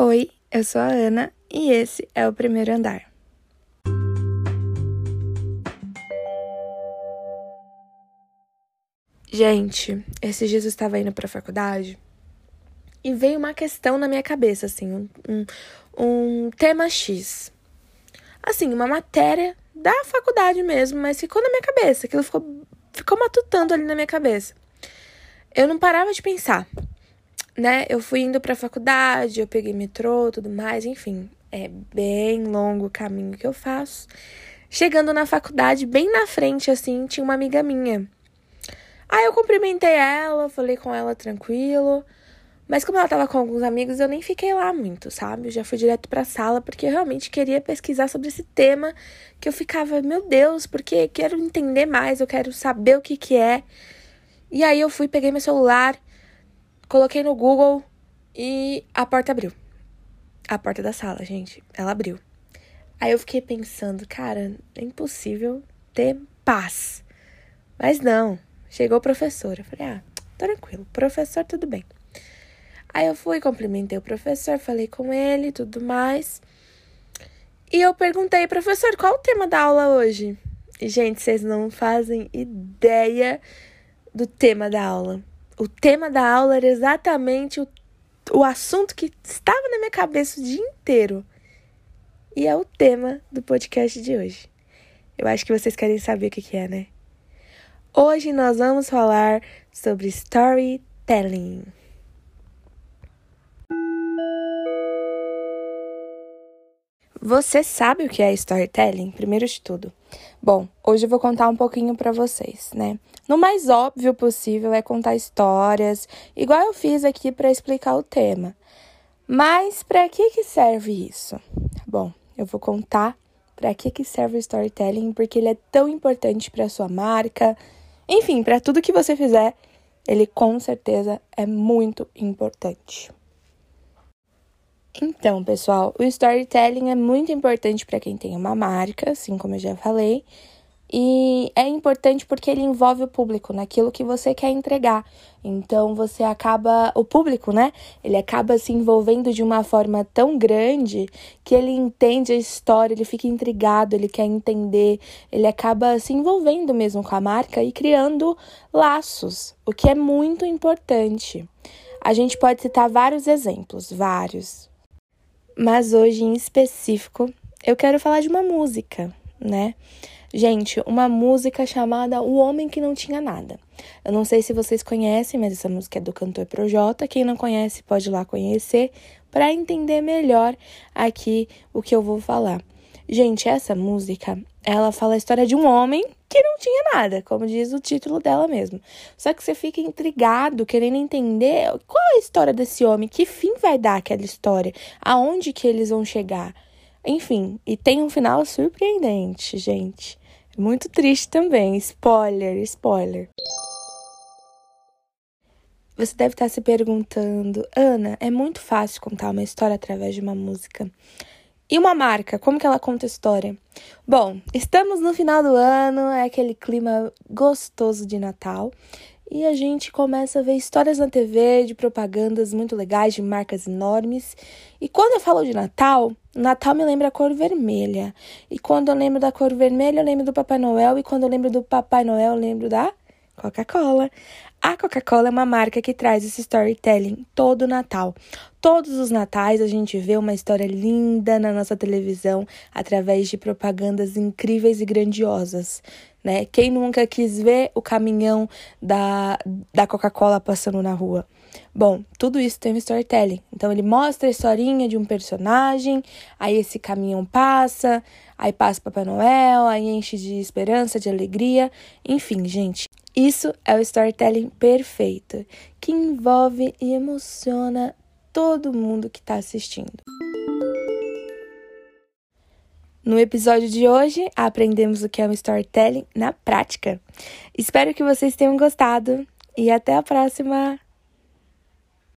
Oi, eu sou a Ana e esse é o primeiro andar. Gente, esses dias eu estava indo para a faculdade e veio uma questão na minha cabeça, assim, um, um, um tema X. Assim, uma matéria da faculdade mesmo, mas ficou na minha cabeça, aquilo ficou, ficou matutando ali na minha cabeça. Eu não parava de pensar né, eu fui indo pra faculdade, eu peguei metrô, tudo mais, enfim, é bem longo o caminho que eu faço. Chegando na faculdade, bem na frente, assim, tinha uma amiga minha. Aí eu cumprimentei ela, falei com ela tranquilo. Mas como ela tava com alguns amigos, eu nem fiquei lá muito, sabe? Eu já fui direto pra sala porque eu realmente queria pesquisar sobre esse tema que eu ficava, meu Deus, porque quero entender mais, eu quero saber o que que é. E aí eu fui, peguei meu celular, Coloquei no Google e a porta abriu. A porta da sala, gente. Ela abriu. Aí eu fiquei pensando, cara, é impossível ter paz. Mas não. Chegou o professor. Eu falei, ah, tranquilo. Professor, tudo bem. Aí eu fui, cumprimentei o professor, falei com ele tudo mais. E eu perguntei, professor, qual o tema da aula hoje? E, gente, vocês não fazem ideia do tema da aula o tema da aula era exatamente o, o assunto que estava na minha cabeça o dia inteiro. E é o tema do podcast de hoje. Eu acho que vocês querem saber o que, que é, né? Hoje nós vamos falar sobre storytelling. Você sabe o que é storytelling? Primeiro de tudo. Bom, hoje eu vou contar um pouquinho para vocês, né? No mais óbvio possível é contar histórias, igual eu fiz aqui para explicar o tema. Mas para que que serve isso? Bom, eu vou contar para que que serve o storytelling, porque ele é tão importante para sua marca, enfim, para tudo que você fizer, ele com certeza é muito importante. Então, pessoal, o storytelling é muito importante para quem tem uma marca, assim como eu já falei, e é importante porque ele envolve o público naquilo que você quer entregar. Então você acaba, o público, né? Ele acaba se envolvendo de uma forma tão grande que ele entende a história, ele fica intrigado, ele quer entender, ele acaba se envolvendo mesmo com a marca e criando laços, o que é muito importante. A gente pode citar vários exemplos, vários mas hoje em específico eu quero falar de uma música, né? Gente, uma música chamada O Homem que Não Tinha Nada. Eu não sei se vocês conhecem, mas essa música é do cantor Projota. Quem não conhece pode ir lá conhecer para entender melhor aqui o que eu vou falar. Gente, essa música, ela fala a história de um homem que não tinha nada, como diz o título dela mesmo. Só que você fica intrigado, querendo entender qual é a história desse homem, que fim vai dar aquela história, aonde que eles vão chegar. Enfim, e tem um final surpreendente, gente. Muito triste também. Spoiler, spoiler. Você deve estar se perguntando, Ana, é muito fácil contar uma história através de uma música. E uma marca, como que ela conta a história? Bom, estamos no final do ano, é aquele clima gostoso de Natal. E a gente começa a ver histórias na TV de propagandas muito legais, de marcas enormes. E quando eu falo de Natal, Natal me lembra a cor vermelha. E quando eu lembro da cor vermelha, eu lembro do Papai Noel. E quando eu lembro do Papai Noel, eu lembro da Coca-Cola. A Coca-Cola é uma marca que traz esse storytelling todo Natal. Todos os natais a gente vê uma história linda na nossa televisão através de propagandas incríveis e grandiosas. Né? Quem nunca quis ver o caminhão da, da Coca-Cola passando na rua? Bom, tudo isso tem um storytelling. Então ele mostra a historinha de um personagem, aí esse caminhão passa, aí passa Papai Noel, aí enche de esperança, de alegria. Enfim, gente, isso é o storytelling perfeito, que envolve e emociona todo mundo que está assistindo. No episódio de hoje, aprendemos o que é um storytelling na prática. Espero que vocês tenham gostado e até a próxima!